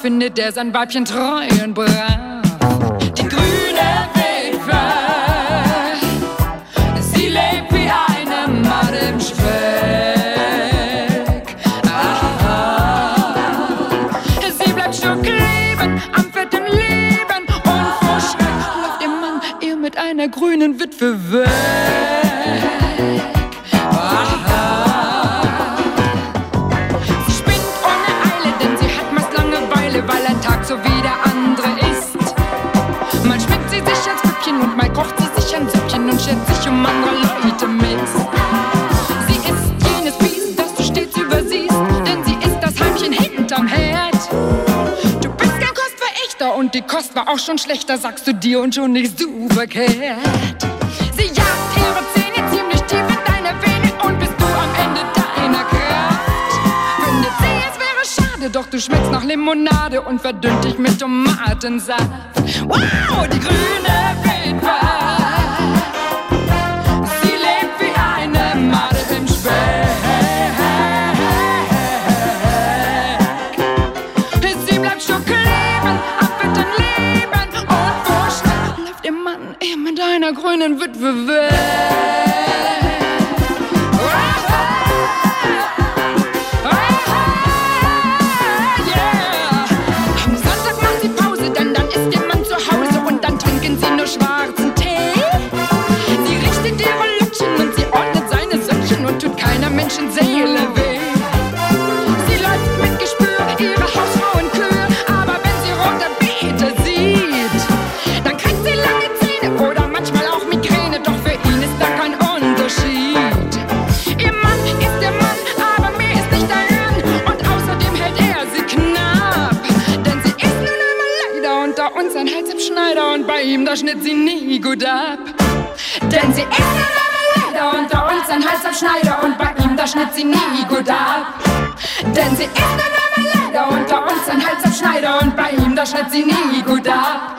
Findet er sein Weibchen treu und brav. Die grüne Witwe, sie lebt wie eine Matt im Speck. Aha. Sie bleibt stuck leben, am fetten Leben und vor Schreck läuft ihr Mann ihr mit einer grünen Witwe die Kost war auch schon schlechter, sagst du dir und schon nicht so verkehrt. Sie jagt ihre Zähne ziemlich tief in deine Vene und bist du am Ende deiner Kraft. Findet sie, es wäre schade, doch du schmeckst nach Limonade und verdünnt dich mit Tomatensaft. Wow, die grüne Wildbahn. Grünen Witwe weg. Nie gut ab. Denn sie ist ein leider unter uns ein am Schneider und bei ihm, da schnitt sie nie gut ab. Denn sie ist ein leider unter uns ein am Schneider und bei ihm, da schnitt sie nie gut ab.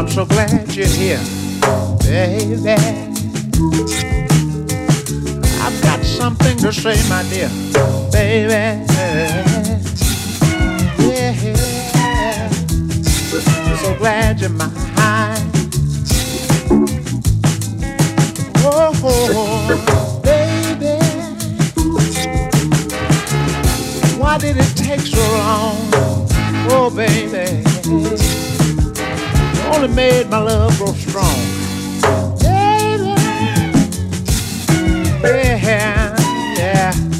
I'm so glad you're here, baby. I've got something to say, my dear, baby. Yeah. I'm so glad you're mine. Oh, baby. Why did it take so long? Oh, baby only made my love grow strong. Baby, yeah, yeah, I'm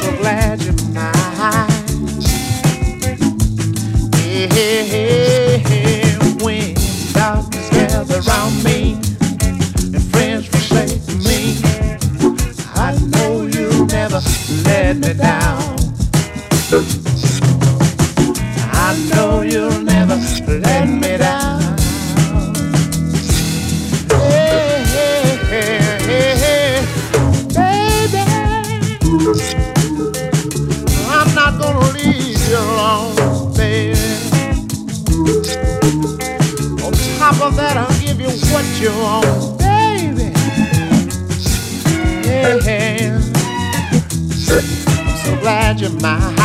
so glad you're mine. Yeah, yeah, when darkness gathers around me and friends forsake me, I know you'll never let me down. imagine my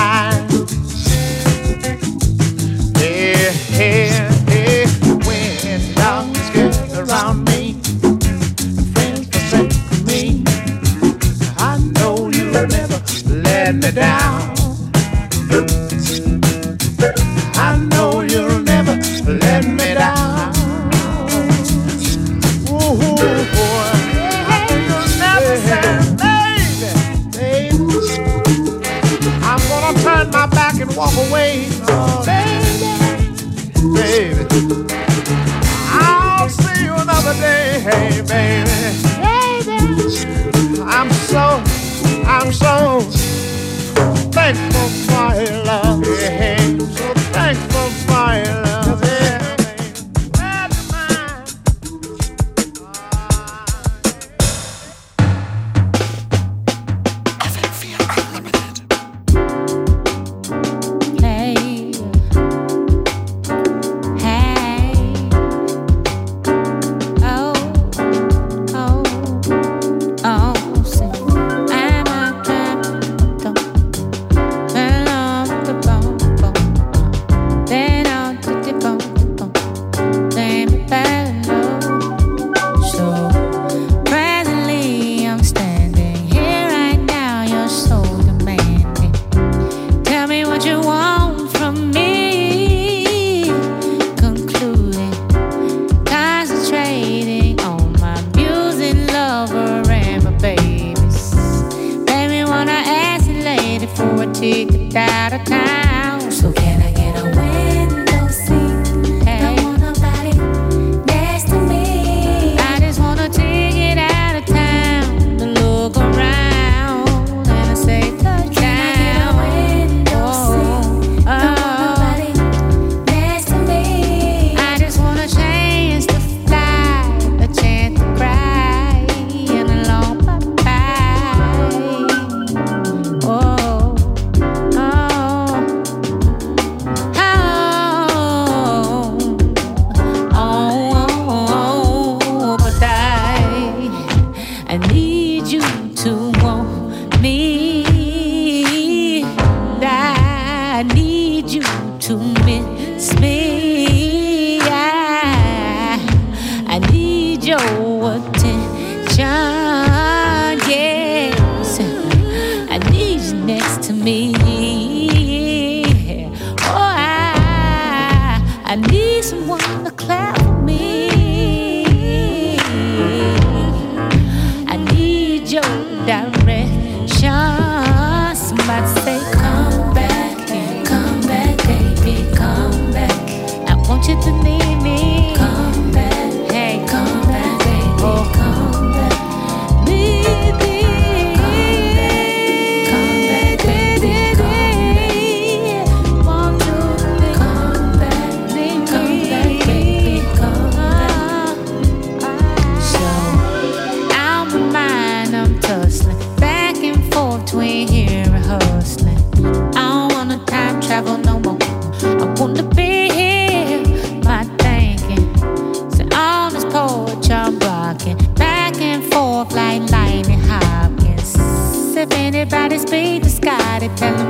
like lightning hopkins. If anybody's beat the sky, they tell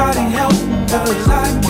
Somebody help, cause I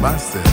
Myself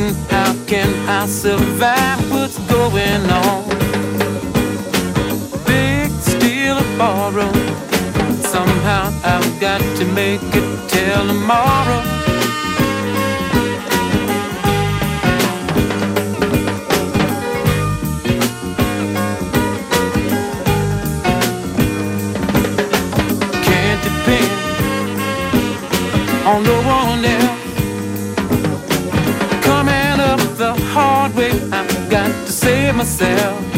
fighting. How can I survive what's going on? Big steal or borrow. Somehow I've got to make it till tomorrow. myself.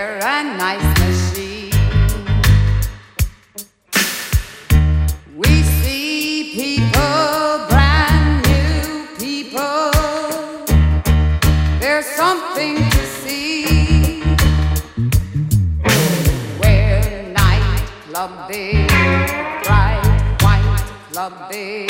They're a nice machine. We see people, brand new people. There's something to see. Where well, nightclub day, bright white clubbing.